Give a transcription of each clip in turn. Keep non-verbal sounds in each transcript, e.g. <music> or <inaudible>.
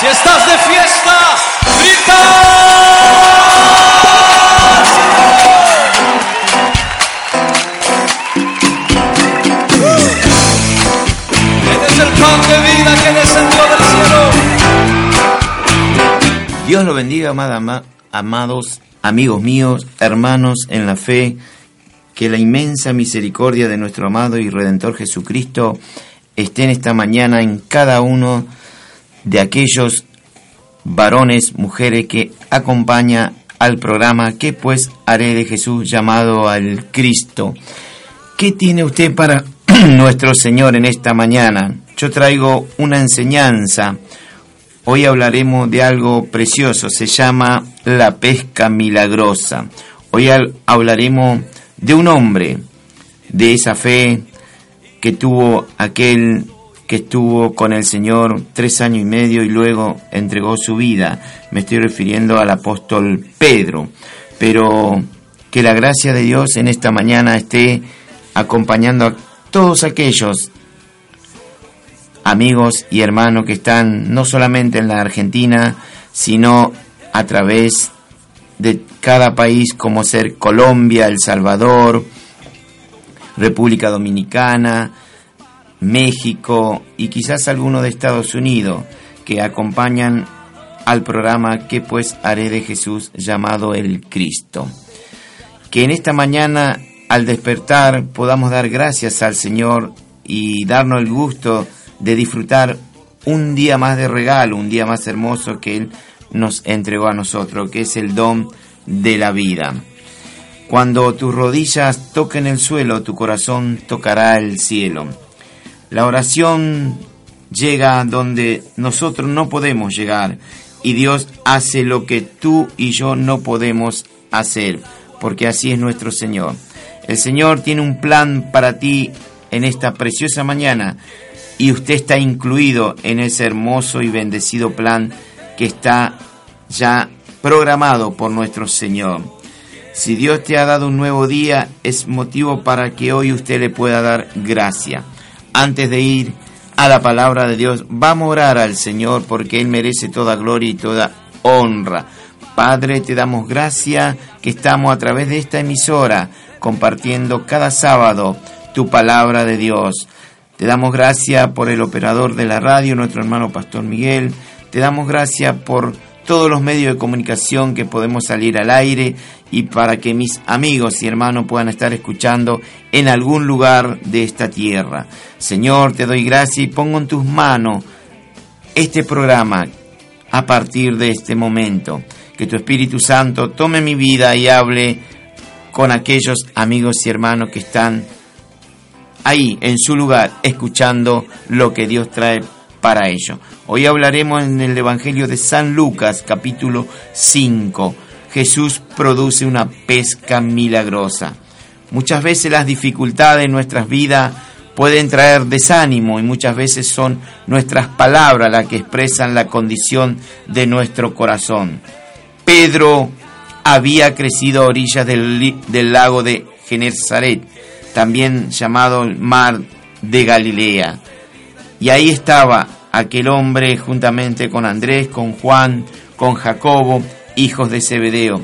Si estás de fiesta, grita. Este es el pan de vida que descendió del cielo. Dios lo bendiga, amada- ama- amados amigos míos, hermanos en la fe, que la inmensa misericordia de nuestro amado y redentor Jesucristo esté en esta mañana en cada uno de aquellos varones, mujeres que acompaña al programa ¿Qué pues haré de Jesús llamado al Cristo? ¿Qué tiene usted para <clears throat> nuestro Señor en esta mañana? Yo traigo una enseñanza. Hoy hablaremos de algo precioso, se llama la pesca milagrosa. Hoy hablaremos de un hombre, de esa fe que tuvo aquel que estuvo con el Señor tres años y medio y luego entregó su vida. Me estoy refiriendo al apóstol Pedro. Pero que la gracia de Dios en esta mañana esté acompañando a todos aquellos amigos y hermanos que están no solamente en la Argentina, sino a través de cada país como ser Colombia, El Salvador, República Dominicana, México y quizás alguno de Estados Unidos que acompañan al programa que pues haré de Jesús llamado el Cristo. Que en esta mañana al despertar podamos dar gracias al Señor y darnos el gusto de disfrutar un día más de regalo, un día más hermoso que Él nos entregó a nosotros, que es el don de la vida. Cuando tus rodillas toquen el suelo, tu corazón tocará el cielo. La oración llega donde nosotros no podemos llegar y Dios hace lo que tú y yo no podemos hacer, porque así es nuestro Señor. El Señor tiene un plan para ti en esta preciosa mañana y usted está incluido en ese hermoso y bendecido plan que está ya programado por nuestro Señor. Si Dios te ha dado un nuevo día, es motivo para que hoy usted le pueda dar gracia. Antes de ir a la palabra de Dios, vamos a orar al Señor porque Él merece toda gloria y toda honra. Padre, te damos gracia que estamos a través de esta emisora compartiendo cada sábado tu palabra de Dios. Te damos gracias por el operador de la radio, nuestro hermano Pastor Miguel. Te damos gracias por todos los medios de comunicación que podemos salir al aire y para que mis amigos y hermanos puedan estar escuchando en algún lugar de esta tierra. Señor, te doy gracias y pongo en tus manos este programa a partir de este momento. Que tu Espíritu Santo tome mi vida y hable con aquellos amigos y hermanos que están ahí en su lugar escuchando lo que Dios trae para ellos. Hoy hablaremos en el Evangelio de San Lucas capítulo 5. Jesús produce una pesca milagrosa. Muchas veces las dificultades en nuestras vidas pueden traer desánimo y muchas veces son nuestras palabras las que expresan la condición de nuestro corazón. Pedro había crecido a orillas del, lago de Genezaret, también llamado el mar de Galilea. Y ahí estaba aquel hombre juntamente con Andrés, con Juan, con Jacobo, hijos de Zebedeo.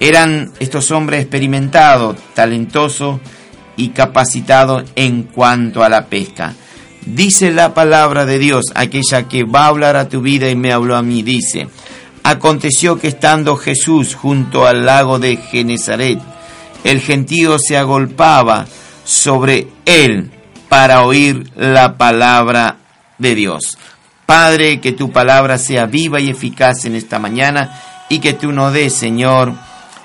Eran estos hombres experimentados, talentosos y capacitados en cuanto a la pesca. Dice la palabra de Dios, aquella que va a hablar a tu vida y me habló a mí, dice, aconteció que estando Jesús junto al lago de Genezaret, el gentío se agolpaba sobre él para oír la palabra de Dios. Padre, que tu palabra sea viva y eficaz en esta mañana y que tú nos des, Señor,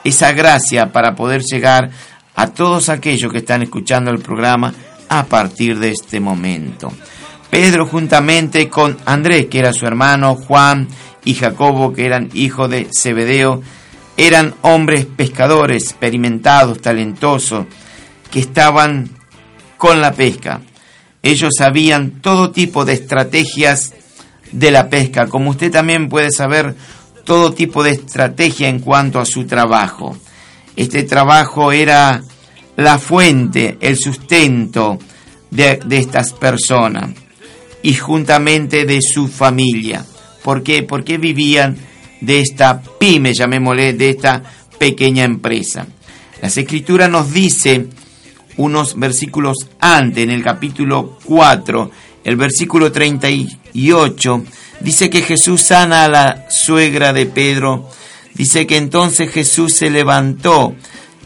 esa gracia para poder llegar a todos aquellos que están escuchando el programa a partir de este momento. Pedro juntamente con Andrés, que era su hermano, Juan y Jacobo, que eran hijos de Zebedeo, eran hombres pescadores, experimentados, talentosos, que estaban con la pesca. Ellos sabían todo tipo de estrategias de la pesca, como usted también puede saber todo tipo de estrategia en cuanto a su trabajo. Este trabajo era la fuente, el sustento de, estas personas y juntamente de su familia. ¿Por qué? Porque vivían de esta pyme, llamémosle, de esta pequeña empresa. Las escrituras nos dice unos versículos antes, en el capítulo 4, el versículo 38, dice que Jesús sana a la suegra de Pedro, dice que entonces Jesús se levantó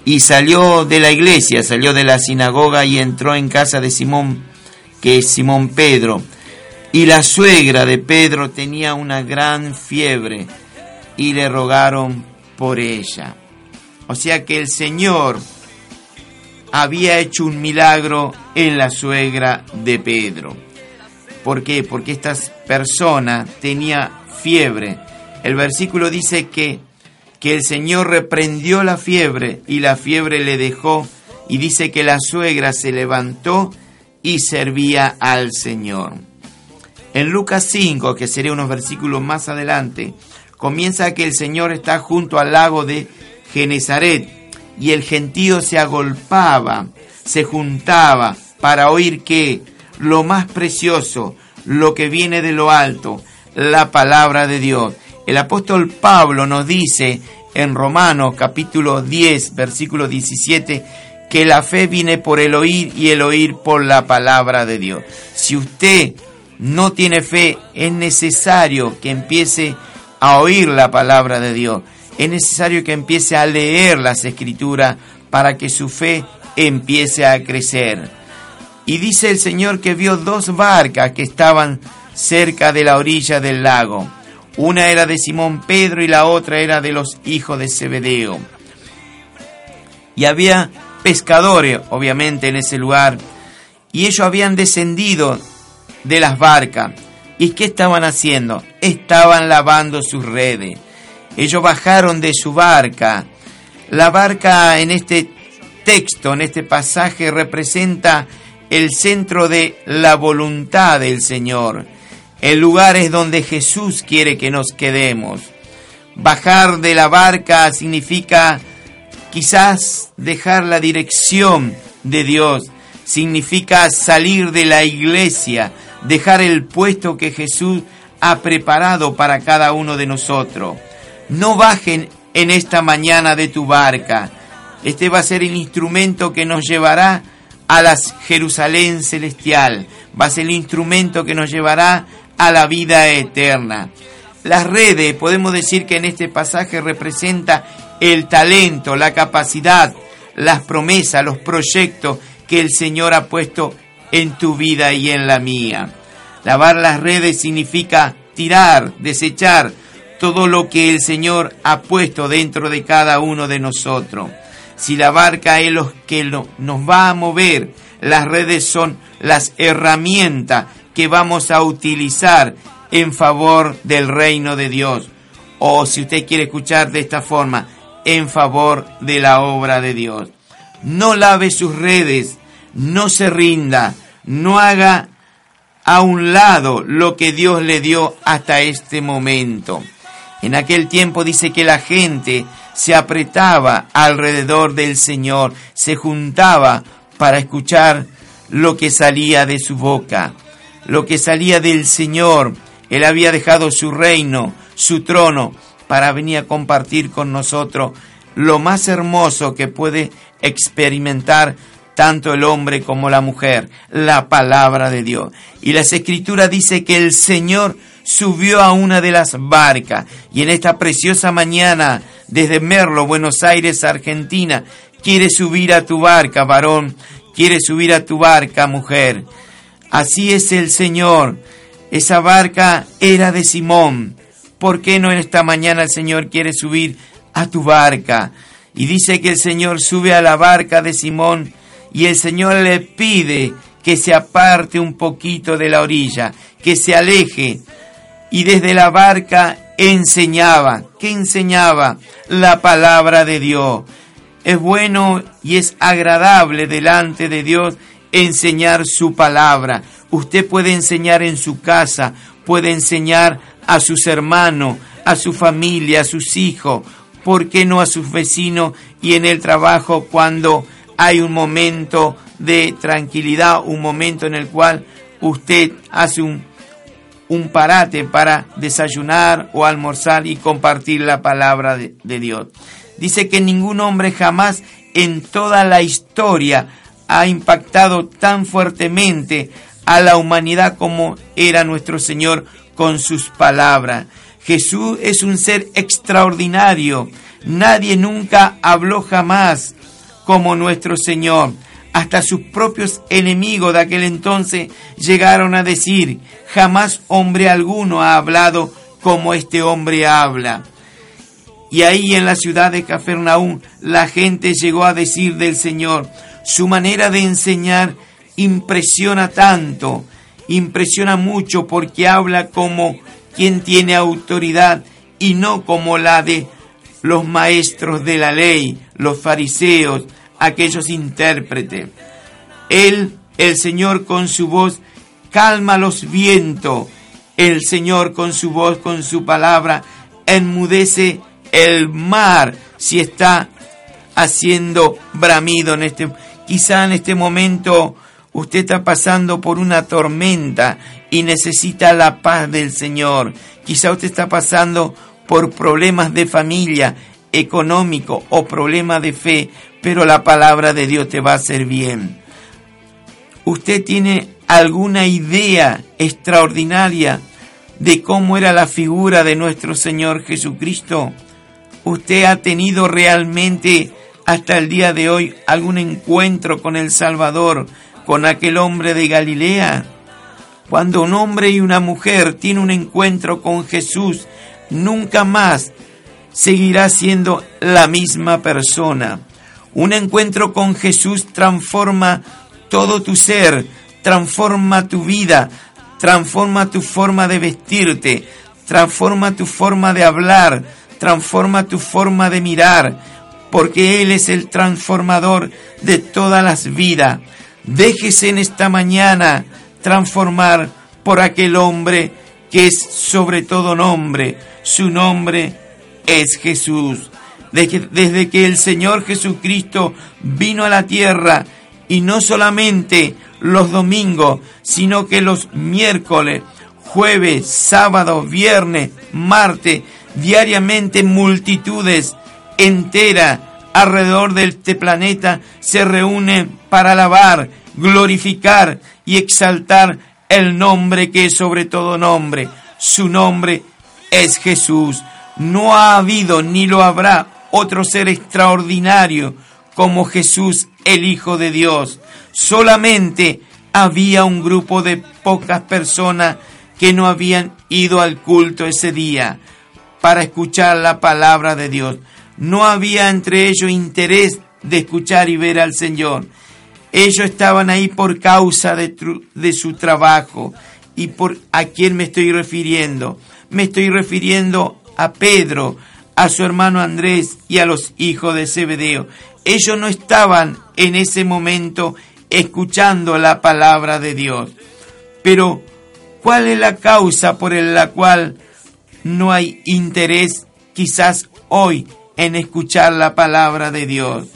y salió de la iglesia, salió de la sinagoga y entró en casa de Simón, que es Simón Pedro. Y la suegra de Pedro tenía una gran fiebre y le rogaron por ella. O sea que el Señor había hecho un milagro en la suegra de Pedro. ¿Por qué? Porque esta persona tenía fiebre. El versículo dice que, que el Señor reprendió la fiebre y la fiebre le dejó y dice que la suegra se levantó y servía al Señor. En Lucas 5, que sería unos versículos más adelante, comienza que el Señor está junto al lago de Genezaret y el gentío se agolpaba, se juntaba para oír que lo más precioso, lo que viene de lo alto, la palabra de Dios. El apóstol Pablo nos dice en Romanos capítulo 10, versículo 17, que la fe viene por el oír y el oír por la palabra de Dios. Si usted no tiene fe, es necesario que empiece a oír la palabra de Dios es necesario que empiece a leer las escrituras para que su fe empiece a crecer. Y dice el Señor que vio dos barcas que estaban cerca de la orilla del lago. Una era de Simón Pedro y la otra era de los hijos de Zebedeo. Y había pescadores, obviamente, en ese lugar. Y ellos habían descendido de las barcas. ¿Y qué estaban haciendo? Estaban lavando sus redes. Ellos bajaron de su barca. La barca en este texto, en este pasaje, representa el centro de la voluntad del Señor. El lugar es donde Jesús quiere que nos quedemos. Bajar de la barca significa quizás dejar la dirección de Dios. Significa salir de la iglesia, dejar el puesto que Jesús ha preparado para cada uno de nosotros no bajen en esta mañana de tu barca. Este va a ser el instrumento que nos llevará a la Jerusalén celestial. Va a ser el instrumento que nos llevará a la vida eterna. Las redes, podemos decir que en este pasaje representa el talento, la capacidad, las promesas, los proyectos que el Señor ha puesto en tu vida y en la mía. Lavar las redes significa tirar, desechar, todo lo que el Señor ha puesto dentro de cada uno de nosotros. Si la barca es lo que nos va a mover, las redes son las herramientas que vamos a utilizar en favor del reino de Dios. O si usted quiere escuchar de esta forma, en favor de la obra de Dios. No lave sus redes, no se rinda, no haga a un lado lo que Dios le dio hasta este momento. En aquel tiempo dice que la gente se apretaba alrededor del Señor, se juntaba para escuchar lo que salía de su boca, lo que salía del Señor. Él había dejado su reino, su trono, para venir a compartir con nosotros lo más hermoso que puede experimentar tanto el hombre como la mujer, la palabra de Dios. Y las escrituras dice que el Señor subió a una de las barcas y en esta preciosa mañana desde Merlo, Buenos Aires, Argentina, quiere subir a tu barca, varón, quiere subir a tu barca, mujer. Así es el Señor. Esa barca era de Simón. ¿Por qué no en esta mañana el Señor quiere subir a tu barca? Y dice que el Señor sube a la barca de Simón y el Señor le pide que se aparte un poquito de la orilla, que se aleje, y desde la barca enseñaba. ¿Qué enseñaba? La palabra de Dios. Es bueno y es agradable delante de Dios enseñar su palabra. Usted puede enseñar en su casa, puede enseñar a sus hermanos, a su familia, a sus hijos, ¿por qué no a sus vecinos y en el trabajo cuando hay un momento de tranquilidad, un momento en el cual usted hace un un parate para desayunar o almorzar y compartir la palabra de, de Dios. Dice que ningún hombre jamás en toda la historia ha impactado tan fuertemente a la humanidad como era nuestro Señor con sus palabras. Jesús es un ser extraordinario. Nadie nunca habló jamás como nuestro Señor. Hasta sus propios enemigos de aquel entonces llegaron a decir, jamás hombre alguno ha hablado como este hombre habla. Y ahí en la ciudad de Cafarnaúm la gente llegó a decir del Señor, su manera de enseñar impresiona tanto, impresiona mucho porque habla como quien tiene autoridad y no como la de los maestros de la ley, los fariseos, aquellos intérpretes. Él, el Señor con su voz, calma los vientos. El Señor con su voz, con su palabra, enmudece el mar si está haciendo bramido en este quizá en este momento usted está pasando por una tormenta y necesita la paz del Señor. Quizá usted está pasando por problemas de familia, económico o problemas de fe, pero la palabra de Dios te va a hacer bien. ¿Usted tiene alguna idea extraordinaria de cómo era la figura de nuestro Señor Jesucristo? ¿Usted ha tenido realmente hasta el día de hoy algún encuentro con el Salvador, con aquel hombre de Galilea? Cuando un hombre y una mujer tienen un encuentro con Jesús, nunca más seguirá siendo la misma persona. Un encuentro con Jesús transforma todo tu ser, transforma tu vida, transforma tu forma de vestirte, transforma tu forma de hablar, transforma tu forma de mirar, porque Él es el transformador de todas las vidas. Déjese en esta mañana transformar por aquel hombre que es sobre todo nombre. Su nombre es Jesús. Desde que el Señor Jesucristo vino a la tierra y no solamente los domingos, sino que los miércoles, jueves, sábado, viernes, martes, diariamente multitudes enteras alrededor de este planeta se reúnen para alabar, glorificar y exaltar el nombre que es sobre todo nombre. Su nombre es Jesús. No ha habido ni lo habrá otro ser extraordinario como Jesús, el Hijo de Dios. Solamente había un grupo de pocas personas que no habían ido al culto ese día para escuchar la palabra de Dios. No había entre ellos interés de escuchar y ver al Señor. Ellos estaban ahí por causa de, su trabajo. ¿Y por a quién me estoy refiriendo? Me estoy refiriendo a Pedro, a su hermano Andrés y a los hijos de Zebedeo. Ellos no estaban en ese momento escuchando la palabra de Dios. Pero, ¿cuál es la causa por la cual no hay interés quizás hoy en escuchar la palabra de Dios?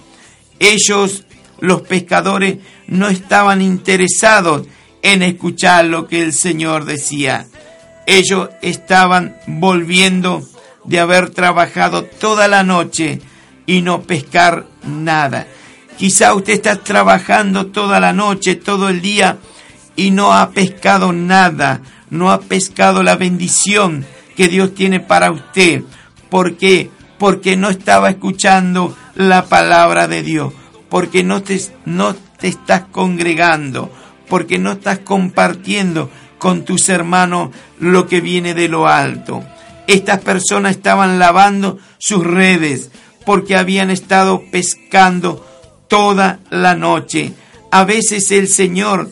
Ellos, los pescadores, no estaban interesados en escuchar lo que el Señor decía. Ellos estaban volviendo de haber trabajado toda la noche y no pescar nada. Quizá usted está trabajando toda la noche, todo el día y no ha pescado nada, no ha pescado la bendición que Dios tiene para usted. ¿Por qué? Porque no estaba escuchando la palabra de Dios, porque no te, no te estás congregando, porque no estás compartiendo con tus hermanos lo que viene de lo alto. Estas personas estaban lavando sus redes porque habían estado pescando toda la noche. A veces el Señor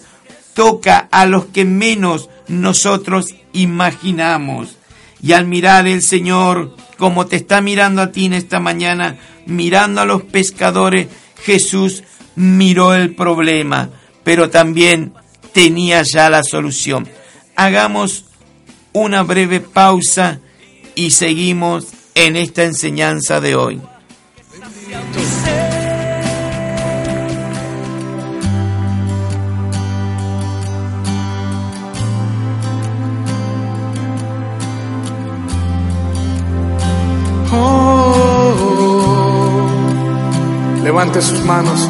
toca a los que menos nosotros imaginamos. Y al mirar el Señor como te está mirando a ti en esta mañana, mirando a los pescadores, Jesús miró el problema, pero también tenía ya la solución hagamos una breve pausa y seguimos en esta enseñanza de hoy. Oh, oh, oh, Levante sus manos.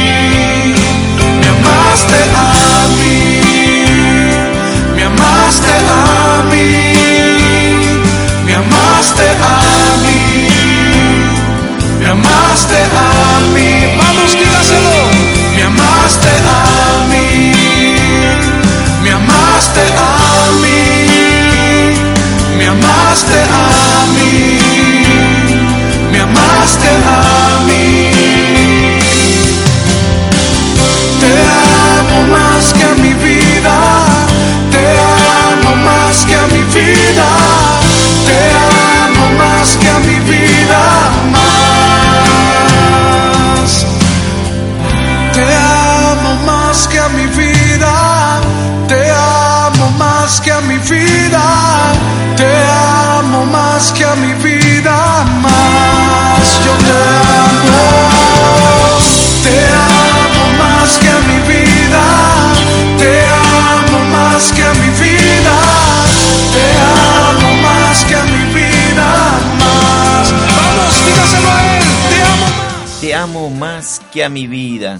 que a mi vida.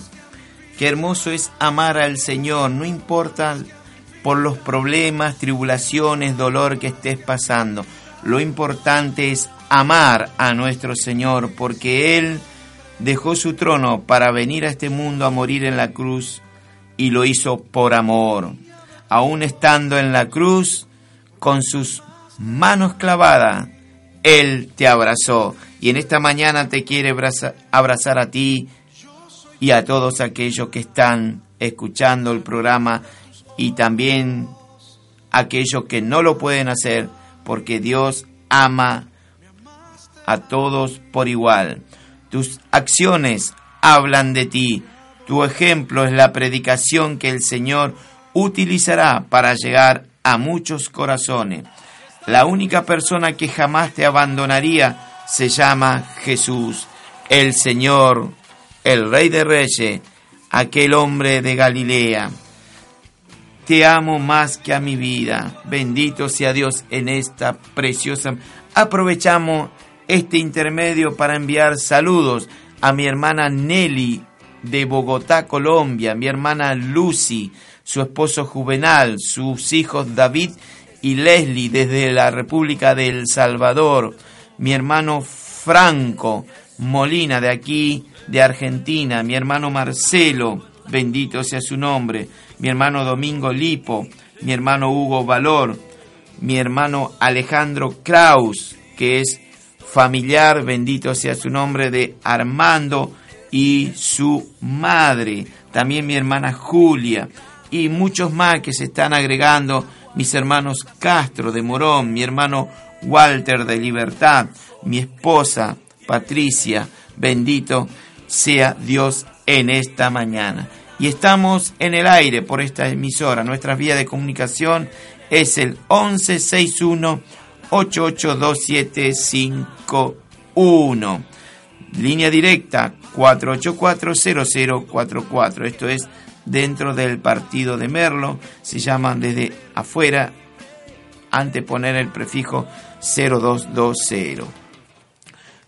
Qué hermoso es amar al Señor, no importa por los problemas, tribulaciones, dolor que estés pasando. Lo importante es amar a nuestro Señor, porque Él dejó su trono para venir a este mundo a morir en la cruz y lo hizo por amor. Aún estando en la cruz, con sus manos clavadas, Él te abrazó. Y en esta mañana te quiere abrazar, a ti y a todos aquellos que están escuchando el programa y también aquellos que no lo pueden hacer porque Dios ama a todos por igual. Tus acciones hablan de ti. Tu ejemplo es la predicación que el Señor utilizará para llegar a muchos corazones. La única persona que jamás te abandonaría se llama Jesús, el Señor, el Rey de Reyes, aquel hombre de Galilea. Te amo más que a mi vida. Bendito sea Dios en esta preciosa. Aprovechamos este intermedio para enviar saludos a mi hermana Nelly de Bogotá, Colombia, mi hermana Lucy, su esposo Juvenal, sus hijos David y Leslie desde la República de El Salvador, mi hermano Franco Molina de aquí, de Argentina, mi hermano Marcelo, bendito sea su nombre, mi hermano Domingo Lipo, mi hermano Hugo Valor, mi hermano Alejandro Kraus, que es familiar, bendito sea su nombre, de Armando y su madre, también mi hermana Julia y muchos más que se están agregando, mis hermanos Castro de Morón, mi hermano Walter de Libertad, mi esposa Patricia, bendito sea Dios en esta mañana. Y estamos en el aire por esta emisora. Nuestra vía de comunicación es el 1161 882751. Línea directa 4840044. Esto es dentro del partido de Merlo. Se llaman desde afuera anteponer el prefijo 0220.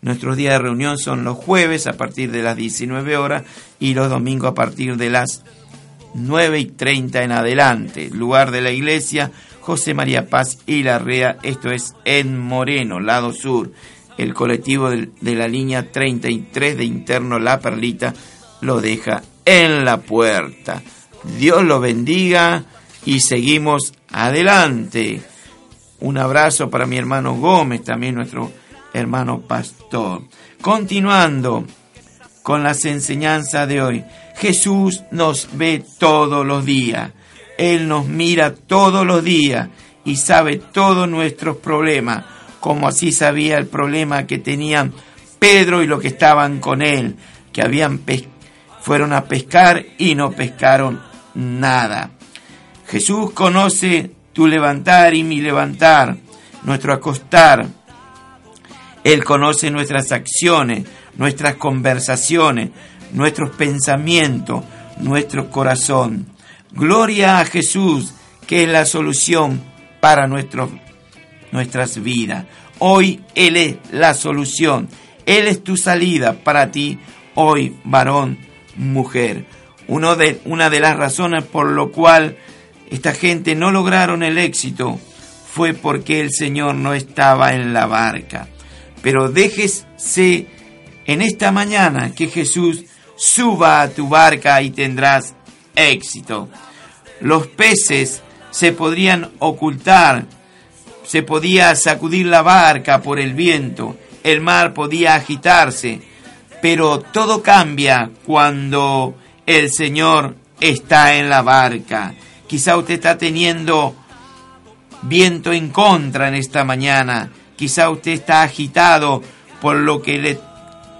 Nuestros días de reunión son los jueves a partir de las 19 horas y los domingos a partir de las 9 y 30 en adelante. Lugar de la iglesia, José María Paz y Larrea, esto es en Moreno, lado sur. El colectivo de la línea 33 de interno La Perlita lo deja en la puerta. Dios lo bendiga y seguimos adelante. Un abrazo para mi hermano Gómez, también nuestro hermano pastor. Continuando con las enseñanzas de hoy. Jesús nos ve todos los días. Él nos mira todos los días y sabe todos nuestros problemas, como así sabía el problema que tenían Pedro y los que estaban con él, que habían fueron a pescar y no pescaron nada. Jesús conoce tu levantar y mi levantar, nuestro acostar. Él conoce nuestras acciones, nuestras conversaciones, nuestros pensamientos, nuestro corazón. Gloria a Jesús, que es la solución para nuestras vidas. Hoy Él es la solución. Él es tu salida para ti, hoy varón, mujer. Uno de, una de las razones por lo cual esta gente no lograron el éxito fue porque el Señor no estaba en la barca. Pero déjese en esta mañana que Jesús suba a tu barca y tendrás éxito. Los peces se podrían ocultar, se podía sacudir la barca por el viento, el mar podía agitarse, pero todo cambia cuando el Señor está en la barca. Quizá usted está teniendo viento en contra en esta mañana, quizá usted está agitado por lo que le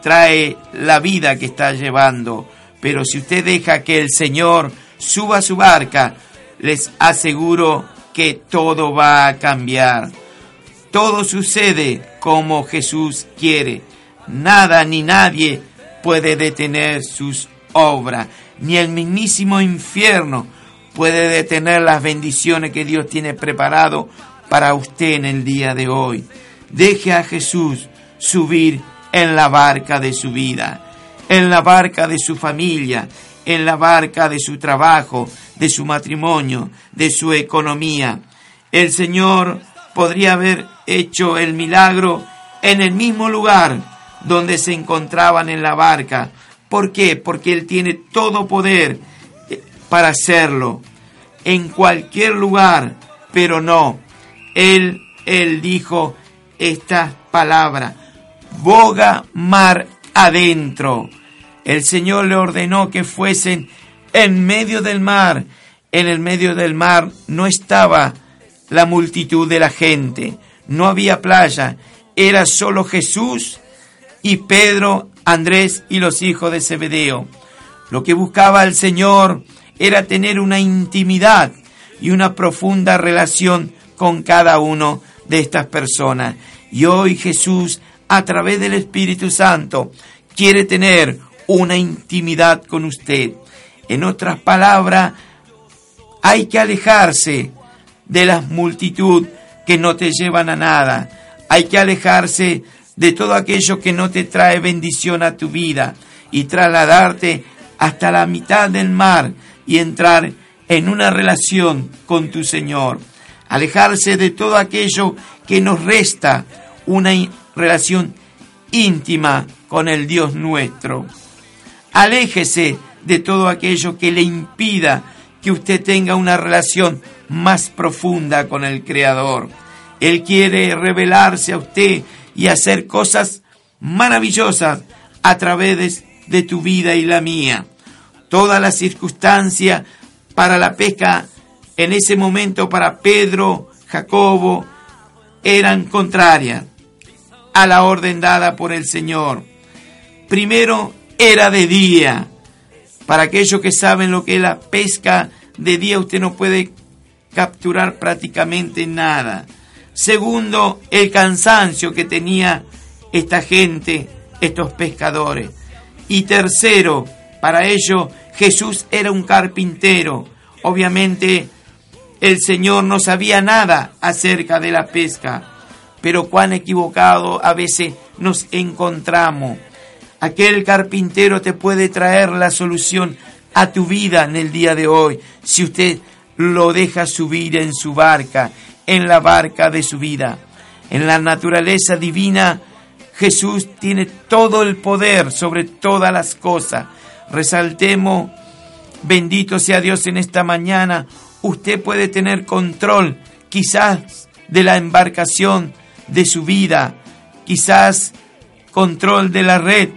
trae la vida que está llevando. Pero si usted deja que el Señor suba su barca, les aseguro que todo va a cambiar. Todo sucede como Jesús quiere. Nada ni nadie puede detener sus obras. Ni el mismísimo infierno puede detener las bendiciones que Dios tiene preparado para usted en el día de hoy. Deje a Jesús subir en la barca de su vida, en la barca de su familia, en la barca de su trabajo, de su matrimonio, de su economía. El Señor podría haber hecho el milagro en el mismo lugar donde se encontraban en la barca. ¿Por qué? Porque Él tiene todo poder para hacerlo en cualquier lugar, pero no. Él, él dijo estas palabras boga mar adentro. El Señor le ordenó que fuesen en medio del mar. En el medio del mar no estaba la multitud de la gente, no había playa, era solo Jesús y Pedro, Andrés y los hijos de Zebedeo. Lo que buscaba el Señor era tener una intimidad y una profunda relación con cada uno de estas personas. Y hoy Jesús a través del Espíritu Santo quiere tener una intimidad con usted. En otras palabras, hay que alejarse de la multitud que no te llevan a nada. Hay que alejarse de todo aquello que no te trae bendición a tu vida y trasladarte hasta la mitad del mar y entrar en una relación con tu Señor. Alejarse de todo aquello que nos resta una relación íntima con el Dios nuestro. Aléjese de todo aquello que le impida que usted tenga una relación más profunda con el Creador. Él quiere revelarse a usted y hacer cosas maravillosas a través de, tu vida y la mía. Todas las circunstancias para la pesca en ese momento para Pedro, Jacobo, eran contrarias a la orden dada por el Señor. Primero era de día. Para aquellos que saben lo que es la pesca de día, usted no puede capturar prácticamente nada. Segundo, el cansancio que tenía esta gente, estos pescadores. Y tercero, para ello Jesús era un carpintero. Obviamente el Señor no sabía nada acerca de la pesca pero cuán equivocado a veces nos encontramos. Aquel carpintero te puede traer la solución a tu vida en el día de hoy, si usted lo deja subir en su barca, en la barca de su vida. En la naturaleza divina, Jesús tiene todo el poder sobre todas las cosas. Resaltemos, bendito sea Dios en esta mañana, usted puede tener control quizás de la embarcación de su vida, quizás control de la red,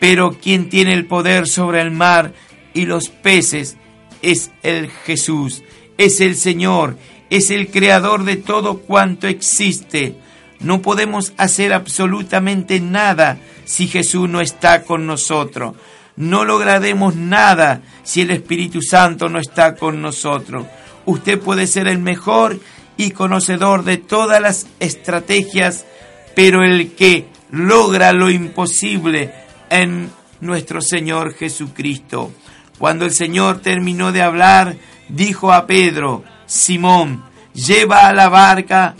pero quien tiene el poder sobre el mar y los peces es el Jesús, es el Señor, es el creador de todo cuanto existe. No podemos hacer absolutamente nada si Jesús no está con nosotros. No lograremos nada si el Espíritu Santo no está con nosotros. Usted puede ser el mejor y conocedor de todas las estrategias, pero el que logra lo imposible en nuestro Señor Jesucristo. Cuando el Señor terminó de hablar, dijo a Pedro, Simón, lleva a la barca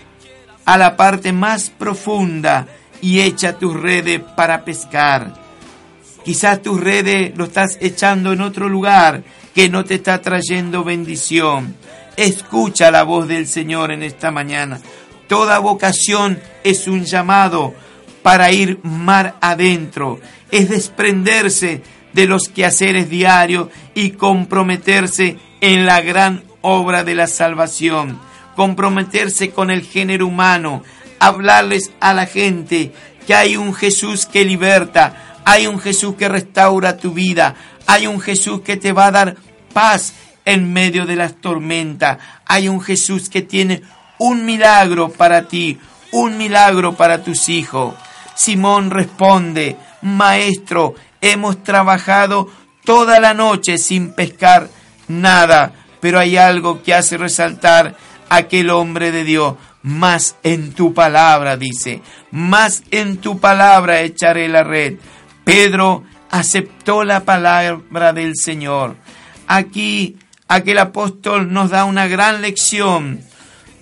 a la parte más profunda y echa tus redes para pescar. Quizás tus redes lo estás echando en otro lugar que no te está trayendo bendición. Escucha la voz del Señor en esta mañana. Toda vocación es un llamado para ir mar adentro, es desprenderse de los quehaceres diarios y comprometerse en la gran obra de la salvación, comprometerse con el género humano, hablarles a la gente que hay un Jesús que liberta, hay un Jesús que restaura tu vida, hay un Jesús que te va a dar paz en medio de las tormentas, hay un Jesús que tiene un milagro para ti, un milagro para tus hijos. Simón responde, Maestro, hemos trabajado toda la noche sin pescar nada, pero hay algo que hace resaltar aquel hombre de Dios. Más en tu palabra, dice, más en tu palabra echaré la red. Pedro aceptó la palabra del Señor. Aquí aquel apóstol nos da una gran lección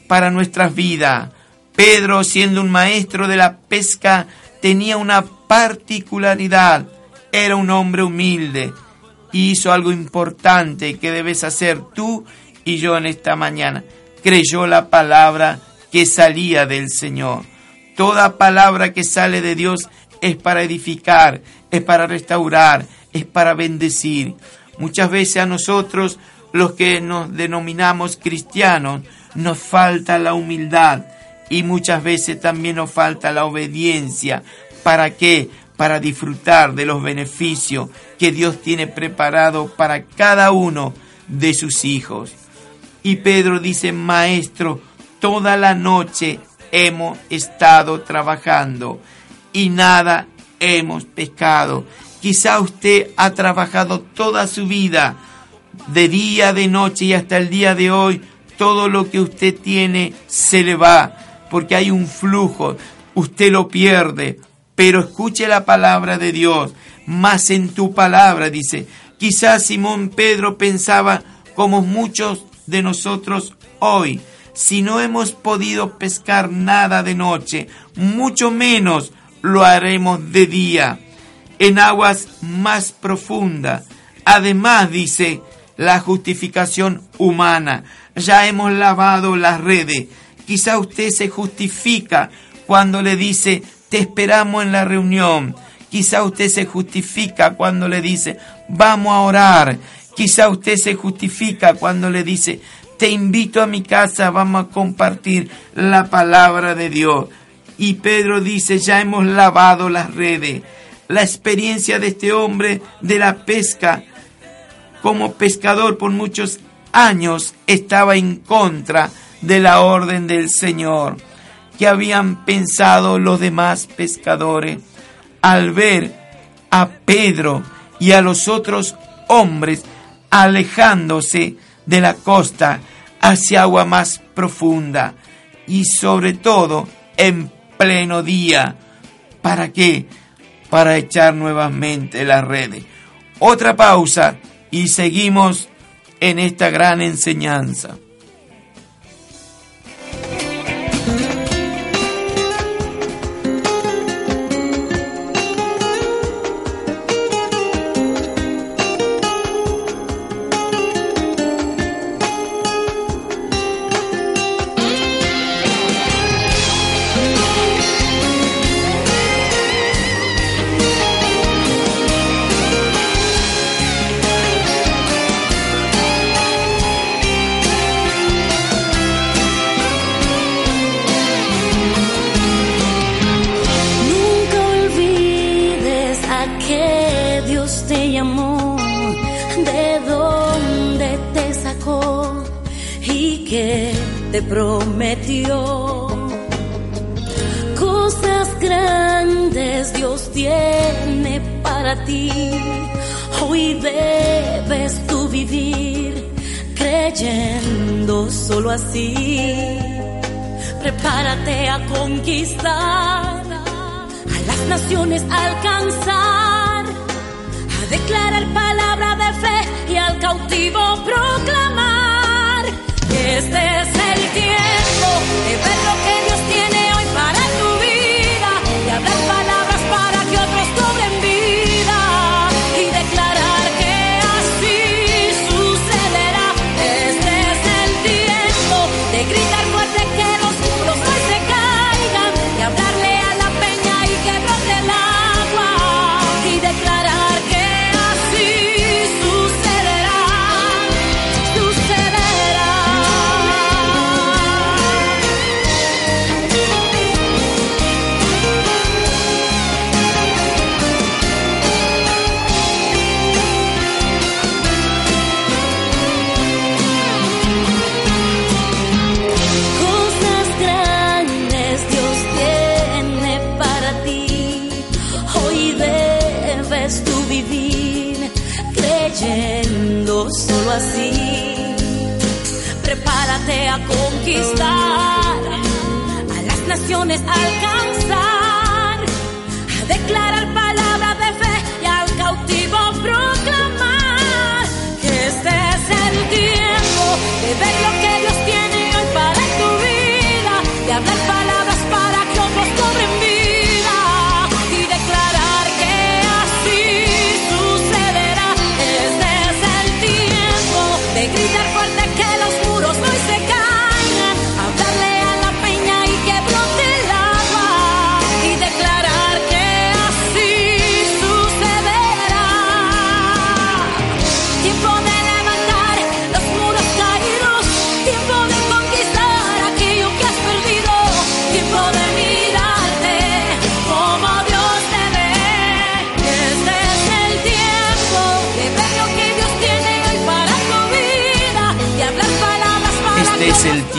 para nuestras vidas. Pedro, siendo un maestro de la pesca, tenía una particularidad. Era un hombre humilde hizo algo importante que debes hacer tú y yo en esta mañana. Creyó la palabra que salía del Señor. Toda palabra que sale de Dios es para edificar, es para restaurar, es para bendecir. Muchas veces a nosotros, los que nos denominamos cristianos, nos falta la humildad y muchas veces también nos falta la obediencia. ¿Para qué? Para disfrutar de los beneficios que Dios tiene preparado para cada uno de sus hijos. Y Pedro dice, Maestro, toda la noche hemos estado trabajando y nada hemos pescado. Quizá usted ha trabajado toda su vida, de día, de noche y hasta el día de hoy, todo lo que usted tiene se le va, porque hay un flujo, usted lo pierde, pero escuche la palabra de Dios, más en tu palabra, dice. Quizás Simón Pedro pensaba como muchos de nosotros hoy, si no hemos podido pescar nada de noche, mucho menos lo haremos de día, en aguas más profundas. Además, dice, la justificación humana. Ya hemos lavado las redes. Quizá usted se justifica cuando le dice, te esperamos en la reunión. Quizá usted se justifica cuando le dice, vamos a orar. Quizá usted se justifica cuando le dice, te invito a mi casa, vamos a compartir la palabra de Dios. Y Pedro dice, ya hemos lavado las redes. La experiencia de este hombre de la pesca como pescador por muchos años estaba en contra de la orden del Señor que habían pensado los demás pescadores al ver a Pedro y a los otros hombres alejándose de la costa hacia agua más profunda y sobre todo en pleno día. ¿Para qué? Para echar nuevamente las redes. Otra pausa y seguimos en esta gran enseñanza. Te prometió. Cosas grandes Dios tiene para ti. Hoy debes tú vivir creyendo solo así. Prepárate a conquistar, a las naciones alcanzar, a declarar palabra de fe y al cautivo proclamar que este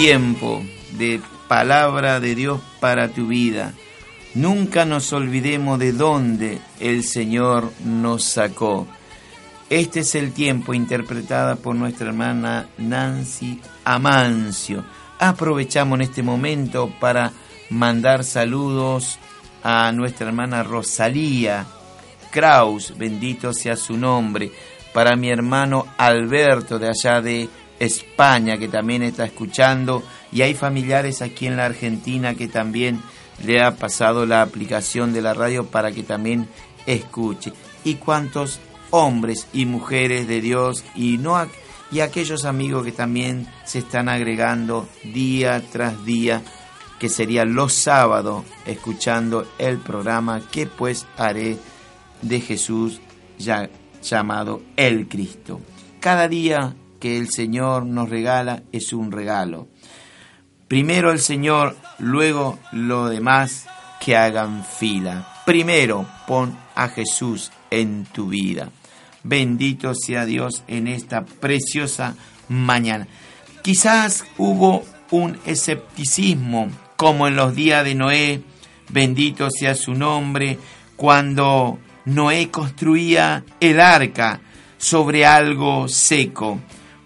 tiempo de palabra de Dios para tu vida. Nunca nos olvidemos de dónde el Señor nos sacó. Este es el tiempo interpretada por nuestra hermana Nancy Amancio. Aprovechamos en este momento para mandar saludos a nuestra hermana Rosalía Kraus, bendito sea su nombre, para mi hermano Alberto de allá de España que también está escuchando y hay familiares aquí en la Argentina que también le ha pasado la aplicación de la radio para que también escuche. Y cuántos hombres y mujeres de Dios y no y aquellos amigos que también se están agregando día tras día que sería los sábados escuchando el programa que pues haré de Jesús ya llamado el Cristo. Cada día que el Señor nos regala es un regalo. Primero el Señor, luego lo demás que hagan fila. Primero pon a Jesús en tu vida. Bendito sea Dios en esta preciosa mañana. Quizás hubo un escepticismo como en los días de Noé, bendito sea su nombre, cuando Noé construía el arca sobre algo seco.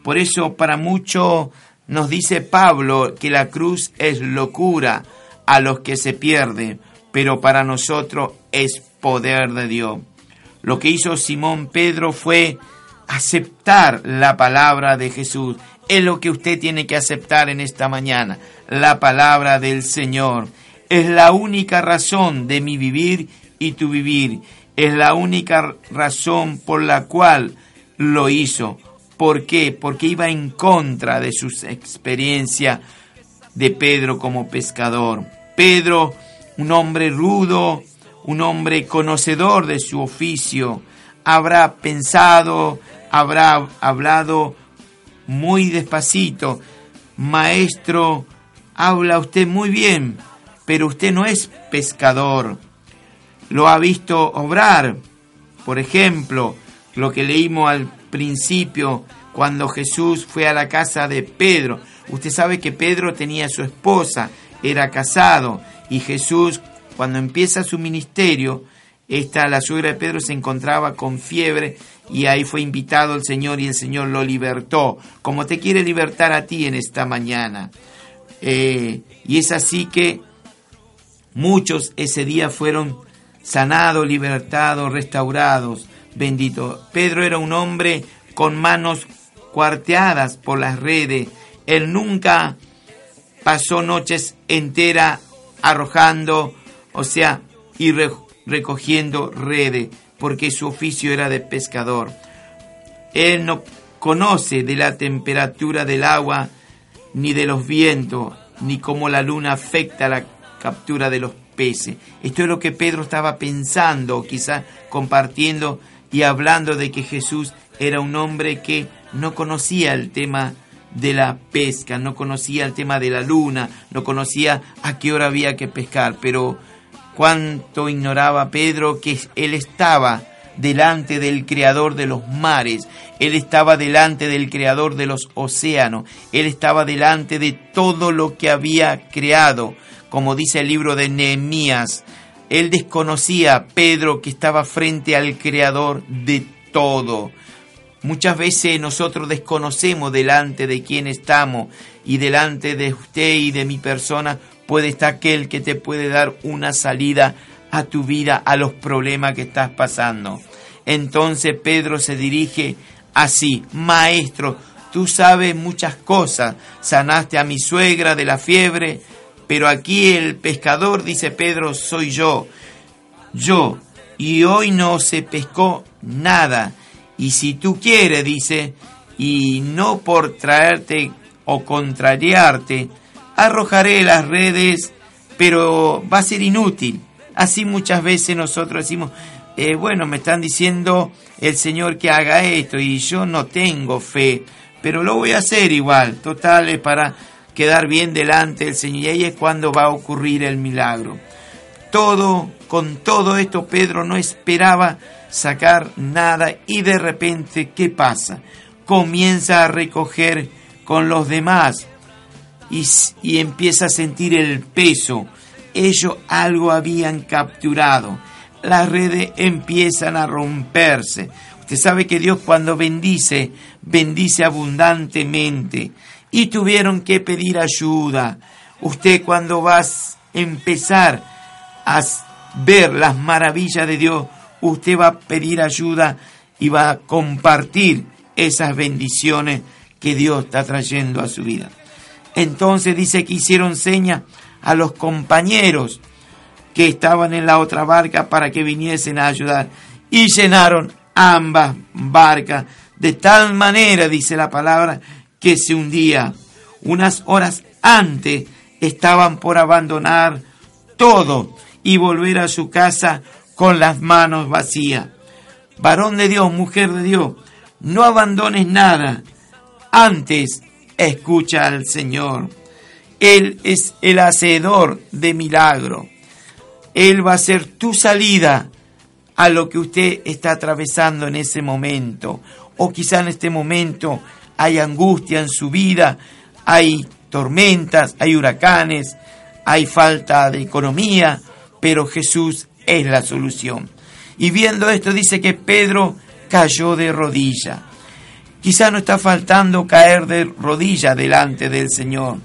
Por eso para muchos nos dice Pablo que la cruz es locura a los que se pierden, pero para nosotros es poder de Dios. Lo que hizo Simón Pedro fue aceptar la palabra de Jesús. Es lo que usted tiene que aceptar en esta mañana, la palabra del Señor. Es la única razón de mi vivir y tu vivir. Es la única razón por la cual lo hizo. ¿Por qué? Porque iba en contra de sus experiencias de Pedro como pescador. Pedro, un hombre rudo, un hombre conocedor de su oficio, habrá pensado, habrá hablado muy despacito. Maestro, habla usted muy bien, pero usted no es pescador. Lo ha visto obrar. Por ejemplo, lo que leímos al principio cuando Jesús fue a la casa de Pedro. Usted sabe que Pedro tenía su esposa, era casado, y Jesús, cuando empieza su ministerio, esta, la suegra de Pedro se encontraba con fiebre y ahí fue invitado el Señor y el Señor lo libertó, como te quiere libertar a ti en esta mañana. Eh, y es así que muchos ese día fueron sanados, libertados, restaurados. Bendito. Pedro era un hombre con manos cuarteadas por las redes. Él nunca pasó noches enteras arrojando, o sea, y recogiendo redes, porque su oficio era de pescador. Él no conoce de la temperatura del agua, ni de los vientos, ni cómo la luna afecta la captura de los peces. Esto es lo que Pedro estaba pensando, quizás compartiendo y hablando de que Jesús era un hombre que no conocía el tema de la pesca, no conocía el tema de la luna, no conocía a qué hora había que pescar, pero cuánto ignoraba Pedro que él estaba delante del creador de los mares, él estaba delante del creador de los océanos, él estaba delante de todo lo que había creado, como dice el libro de Nehemías. Él desconocía, Pedro, que estaba frente al creador de todo. Muchas veces nosotros desconocemos delante de quién estamos y delante de usted y de mi persona puede estar aquel que te puede dar una salida a tu vida, a los problemas que estás pasando. Entonces Pedro se dirige así, maestro, tú sabes muchas cosas, sanaste a mi suegra de la fiebre, pero aquí el pescador, dice Pedro, soy yo, yo, y hoy no se pescó nada y si tú quieres, dice, y no por traerte o contrariarte, arrojaré las redes, pero va a ser inútil. Así muchas veces nosotros decimos, eh, bueno, me están diciendo el Señor que haga esto y yo no tengo fe, pero lo voy a hacer igual, total, para quedar bien delante del Señor y ahí es cuando va a ocurrir el milagro. Todo, con todo esto Pedro no esperaba sacar nada y de repente, ¿qué pasa? Comienza a recoger con los demás y, empieza a sentir el peso. Ellos algo habían capturado. Las redes empiezan a romperse. Usted sabe que Dios cuando bendice, bendice abundantemente. Y tuvieron que pedir ayuda. Usted cuando vas a empezar a ver las maravillas de Dios, usted va a pedir ayuda y va a compartir esas bendiciones que Dios está trayendo a su vida. Entonces dice que hicieron señas a los compañeros que estaban en la otra barca para que viniesen a ayudar y llenaron ambas barcas de tal manera, dice la palabra, que se hundía. Unas horas antes estaban por abandonar todo y volver a su casa con las manos vacías. Varón de Dios, mujer de Dios, no abandones nada. Antes escucha al Señor. Él es el hacedor de milagro. Él va a ser tu salida a lo que usted está atravesando en ese momento. O quizá en este momento hay angustia en su vida, hay tormentas, hay huracanes, hay falta de economía, pero Jesús es la solución. Y viendo esto dice que Pedro cayó de rodilla. Quizá no está faltando caer de rodilla delante del Señor.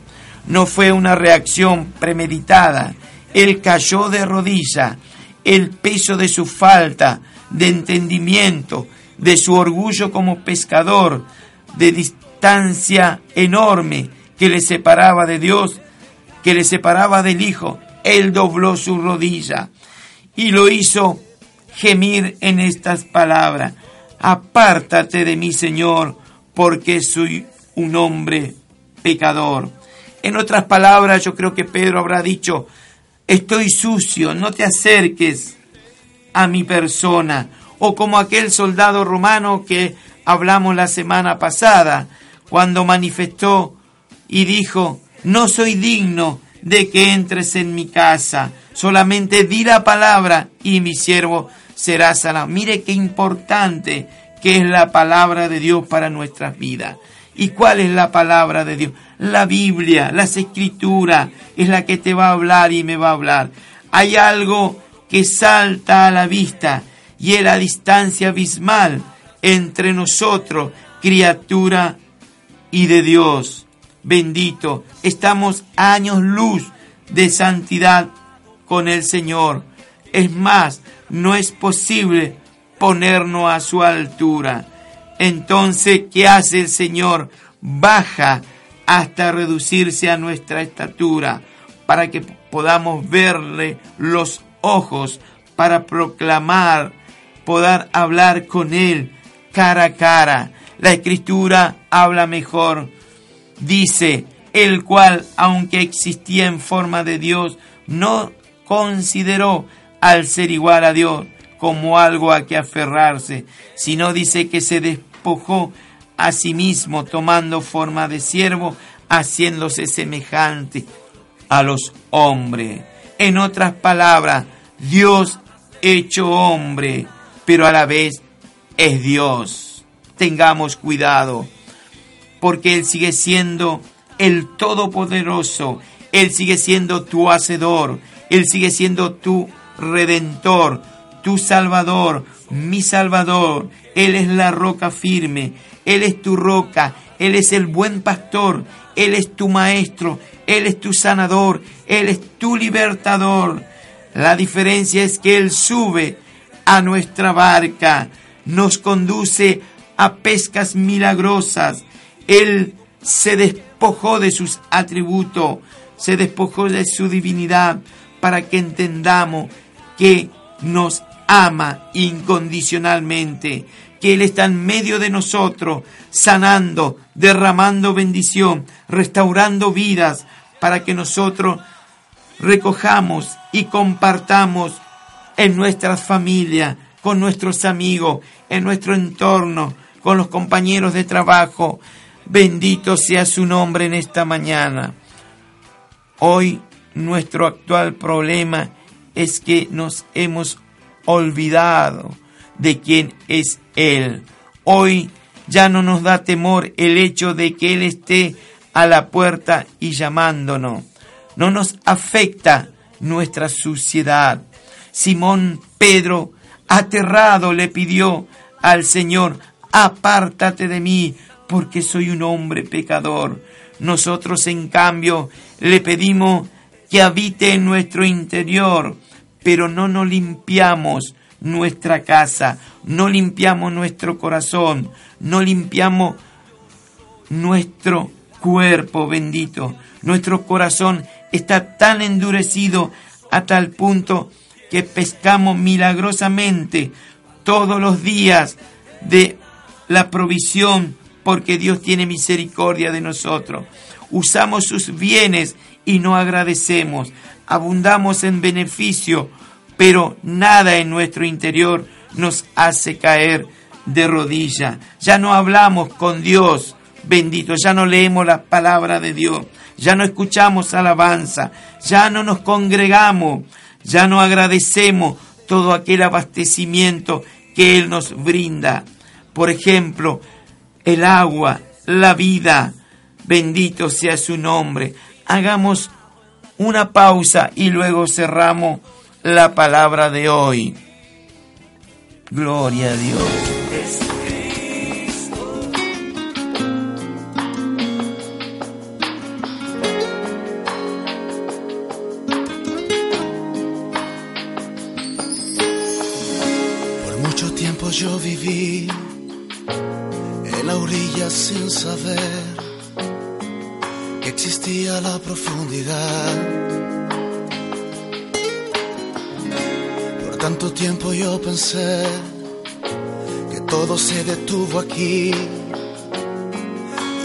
No fue una reacción premeditada. Él cayó de rodilla. El peso de su falta de entendimiento, de su orgullo como pescador, de distancia enorme que le separaba de Dios, que le separaba del Hijo, él dobló su rodilla y lo hizo gemir en estas palabras. Apártate de mí, Señor, porque soy un hombre pecador. En otras palabras, yo creo que Pedro habrá dicho, estoy sucio, no te acerques a mi persona. O como aquel soldado romano que hablamos la semana pasada, cuando manifestó y dijo, no soy digno de que entres en mi casa. Solamente di la palabra y mi siervo será sanado. Mire qué importante que es la palabra de Dios para nuestras vidas. ¿Y cuál es la palabra de Dios? La Biblia, las escrituras, es la que te va a hablar y me va a hablar. Hay algo que salta a la vista y es la distancia abismal entre nosotros, criatura y de Dios. Bendito, estamos años luz de santidad con el Señor. Es más, no es posible ponernos a su altura. Entonces, ¿qué hace el Señor? Baja hasta reducirse a nuestra estatura para que podamos verle los ojos, para proclamar, poder hablar con Él cara a cara. La escritura habla mejor. Dice, el cual, aunque existía en forma de Dios, no consideró al ser igual a Dios como algo a que aferrarse, sino dice que se despojó a sí mismo tomando forma de siervo, haciéndose semejante a los hombres. En otras palabras, Dios hecho hombre, pero a la vez es Dios. Tengamos cuidado, porque Él sigue siendo el Todopoderoso, Él sigue siendo tu Hacedor, Él sigue siendo tu Redentor, tu Salvador, mi Salvador. Él es la roca firme, Él es tu roca, Él es el buen pastor, Él es tu Maestro, Él es tu sanador, Él es tu libertador. La diferencia es que Él sube a nuestra barca, nos conduce a pescas milagrosas. Él se despojó de sus atributos, se despojó de su divinidad para que entendamos que nos ama incondicionalmente, que Él está en medio de nosotros, sanando, derramando bendición, restaurando vidas, para que nosotros recojamos y compartamos en nuestras familias, con nuestros amigos, en nuestro entorno, con los compañeros de trabajo. Bendito sea su nombre en esta mañana. Hoy nuestro actual problema es que nos hemos olvidado de quién es Él. Hoy ya no nos da temor el hecho de que Él esté a la puerta y llamándonos. No nos afecta nuestra suciedad. Simón Pedro, aterrado, le pidió al Señor, apártate de mí, porque soy un hombre pecador. Nosotros, en cambio, le pedimos que habite en nuestro interior, pero no nos limpiamos nuestra casa, no limpiamos nuestro corazón, no limpiamos nuestro cuerpo bendito. Nuestro corazón está tan endurecido a tal punto que pescamos milagrosamente todos los días de la provisión porque Dios tiene misericordia de nosotros. Usamos sus bienes y no agradecemos. Abundamos en beneficio, pero nada en nuestro interior nos hace caer de rodilla. Ya no hablamos con Dios, bendito, ya no leemos la palabra de Dios, ya no escuchamos alabanza, ya no nos congregamos, ya no agradecemos todo aquel abastecimiento que Él nos brinda. Por ejemplo, el agua, la vida, bendito sea su nombre. Hagamos una pausa y luego cerramos la palabra de hoy. Gloria a Dios. Yo viví en la orilla sin saber que existía la profundidad. Por tanto tiempo yo pensé que todo se detuvo aquí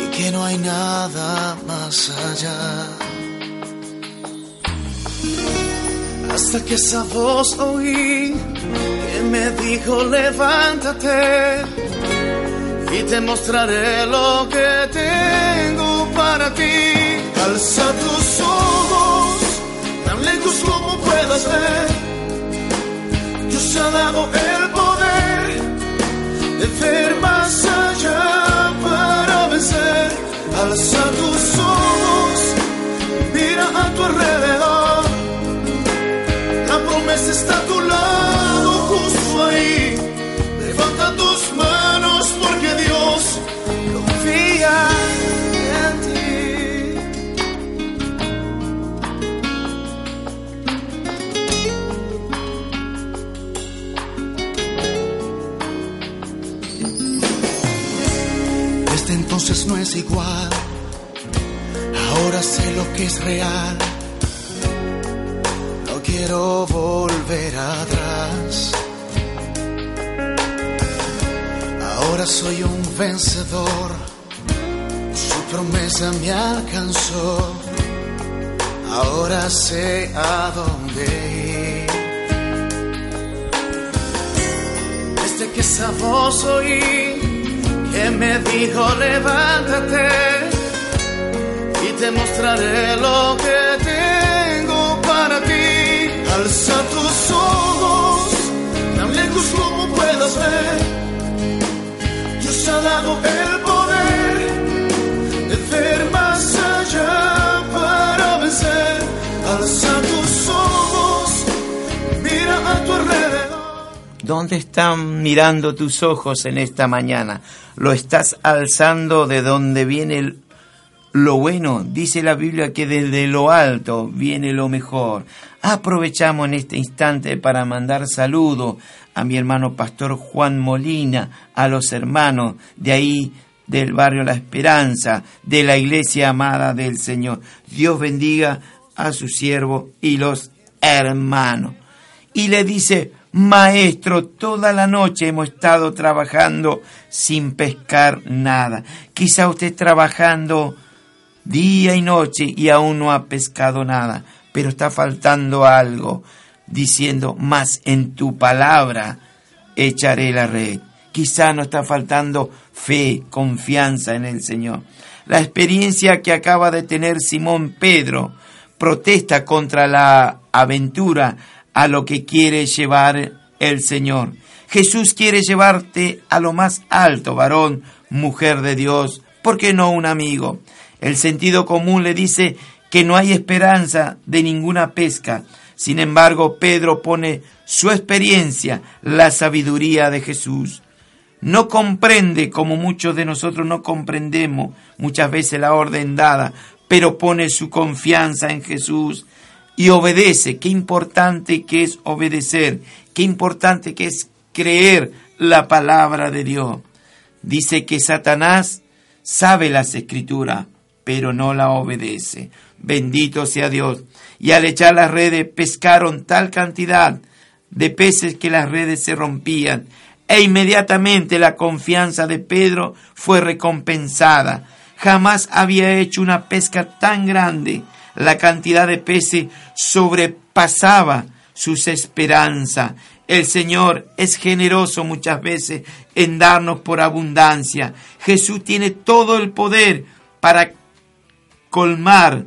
y que no hay nada más allá. Hasta que esa voz oí me dijo levántate y te mostraré lo que tengo para ti. Alza tus ojos, tan lejos como puedas ver. Dios ha dado el poder de ver más allá para vencer. Alza tus ojos, mira a tu alrededor. La promesa está tu justo ahí. Levanta tus manos porque Dios confía en ti. Desde entonces no es igual. Ahora sé lo que es real. No quiero volver atrás. Ahora soy un vencedor. Su promesa me alcanzó. Ahora sé a dónde ir. Desde que esa voz oí que me dijo levántate y te mostraré lo que tengo para ti. Alza tus ojos, ¿Dónde están mirando tus ojos en esta mañana? ¿Lo estás alzando de donde viene el- lo bueno? Dice la Biblia que desde lo alto viene lo mejor. Aprovechamos en este instante para mandar saludo a mi hermano pastor Juan Molina, a los hermanos de ahí del barrio La Esperanza, de la iglesia amada del Señor. Dios bendiga a su siervo y los hermanos y le dice, Maestro, toda la noche hemos estado trabajando sin pescar nada. Quizá usted trabajando día y noche y aún no ha pescado nada, pero está faltando algo, diciendo, más en tu palabra echaré la red. Quizá no está faltando fe, confianza en el Señor. La experiencia que acaba de tener Simón Pedro protesta contra la aventura a lo que quiere llevar el Señor. Jesús quiere llevarte a lo más alto, varón, mujer de Dios, ¿por qué no un amigo? El sentido común le dice que no hay esperanza de ninguna pesca. Sin embargo, Pedro pone su experiencia, la sabiduría de Jesús. No comprende como muchos de nosotros no comprendemos muchas veces la orden dada, pero pone su confianza en Jesús y obedece. Qué importante que es obedecer, qué importante que es creer la palabra de Dios. Dice que Satanás sabe las escrituras, pero no la obedece. Bendito sea Dios. Y al echar las redes pescaron tal cantidad de peces que las redes se rompían. E inmediatamente la confianza de Pedro fue recompensada. Jamás había hecho una pesca tan grande. La cantidad de peces sobrepasaba sus esperanzas. El Señor es generoso muchas veces en darnos por abundancia. Jesús tiene todo el poder para colmar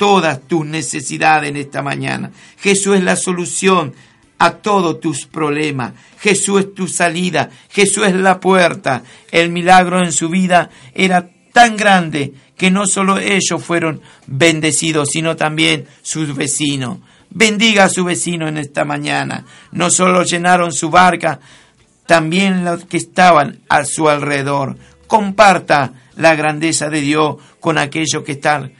todas tus necesidades en esta mañana. Jesús es la solución a todos tus problemas. Jesús es tu salida. Jesús es la puerta. El milagro en su vida era tan grande que no solo ellos fueron bendecidos, sino también sus vecinos. Bendiga a su vecino en esta mañana. No solo llenaron su barca, también los que estaban a su alrededor. Comparta la grandeza de Dios con aquellos que están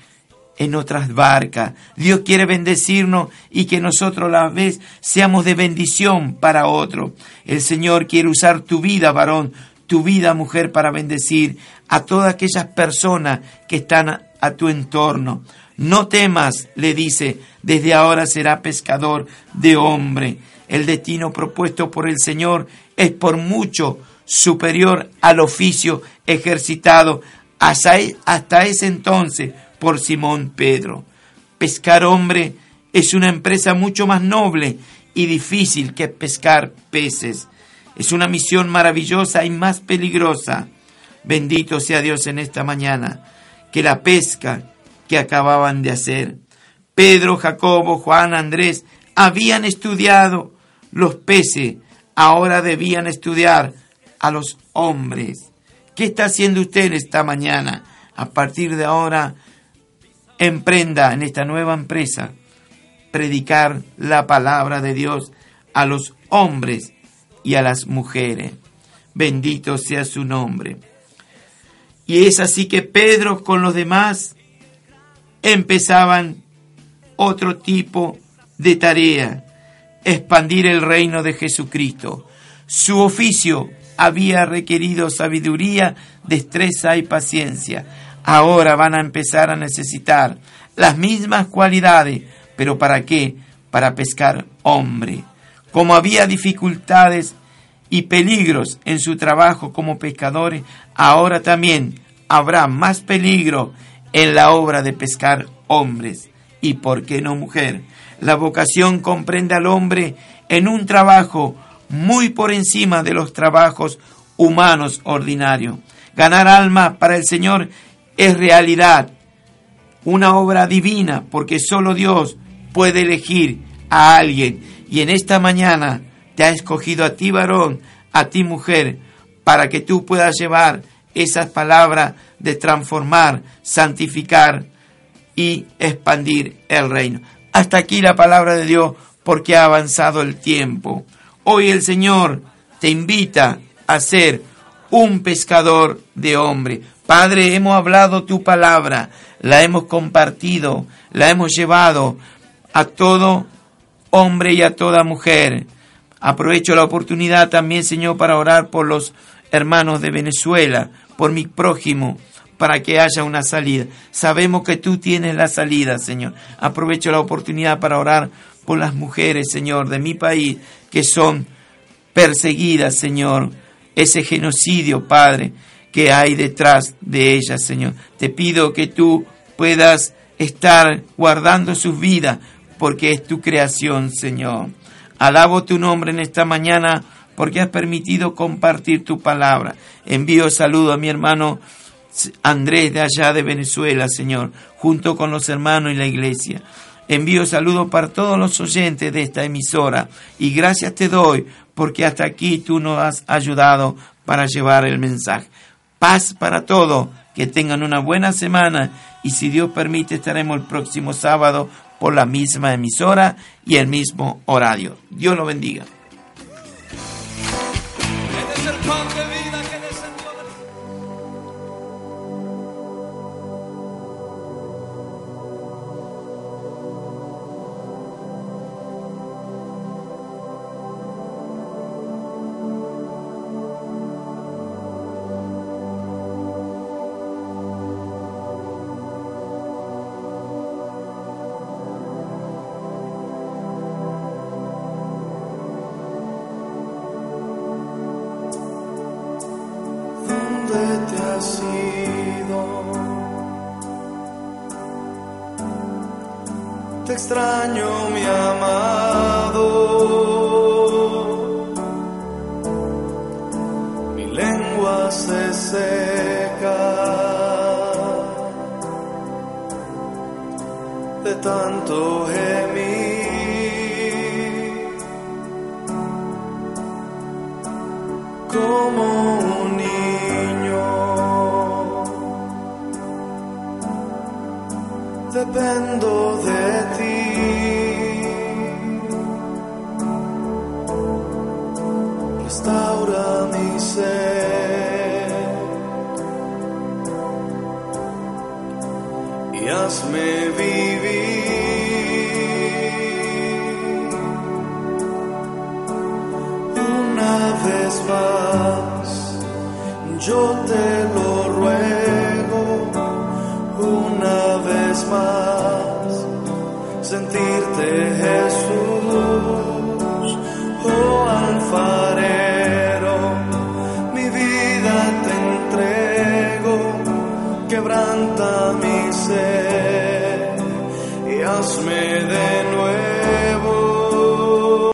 en otras barcas. Dios quiere bendecirnos y que nosotros a la vez seamos de bendición para otro. El Señor quiere usar tu vida, varón, tu vida, mujer, para bendecir a todas aquellas personas que están a, tu entorno. No temas, le dice, desde ahora será pescador de hombre. El destino propuesto por el Señor es por mucho superior al oficio ejercitado hasta, hasta ese entonces por Simón Pedro. Pescar hombre es una empresa mucho más noble y difícil que pescar peces. Es una misión maravillosa y más peligrosa. Bendito sea Dios en esta mañana, que la pesca que acababan de hacer. Pedro, Jacobo, Juan, Andrés habían estudiado los peces, ahora debían estudiar a los hombres. ¿Qué está haciendo usted esta mañana? A partir de ahora, emprenda en esta nueva empresa predicar la palabra de Dios a los hombres y a las mujeres. Bendito sea su nombre. Y es así que Pedro con los demás empezaban otro tipo de tarea, expandir el reino de Jesucristo. Su oficio había requerido sabiduría, destreza y paciencia. Ahora van a empezar a necesitar las mismas cualidades, pero ¿para qué? Para pescar hombre. Como había dificultades y peligros en su trabajo como pescadores, ahora también habrá más peligro en la obra de pescar hombres. ¿Y por qué no mujer? La vocación comprende al hombre en un trabajo muy por encima de los trabajos humanos ordinarios. Ganar alma para el Señor es realidad, una obra divina, porque solo Dios puede elegir a alguien. Y en esta mañana te ha escogido a ti varón, a ti mujer, para que tú puedas llevar esas palabras de transformar, santificar y expandir el reino. Hasta aquí la palabra de Dios porque ha avanzado el tiempo. Hoy el Señor te invita a ser un pescador de hombre. Padre, hemos hablado tu palabra, la hemos compartido, la hemos llevado a todo hombre y a toda mujer. Aprovecho la oportunidad también, Señor, para orar por los hermanos de Venezuela, por mi prójimo, para que haya una salida. Sabemos que tú tienes la salida, Señor. Aprovecho la oportunidad para orar por las mujeres, Señor, de mi país, que son perseguidas, Señor. Ese genocidio, Padre, que hay detrás de ellas, Señor. Te pido que tú puedas estar guardando sus vidas, porque es tu creación, Señor. Alabo tu nombre en esta mañana porque has permitido compartir tu palabra. Envío saludo a mi hermano Andrés de allá de Venezuela, Señor, junto con los hermanos y la iglesia. Envío saludos para todos los oyentes de esta emisora y gracias te doy porque hasta aquí tú nos has ayudado para llevar el mensaje. Paz para todos, que tengan una buena semana y si Dios permite estaremos el próximo sábado por la misma emisora y el mismo horario. Dios lo bendiga. Te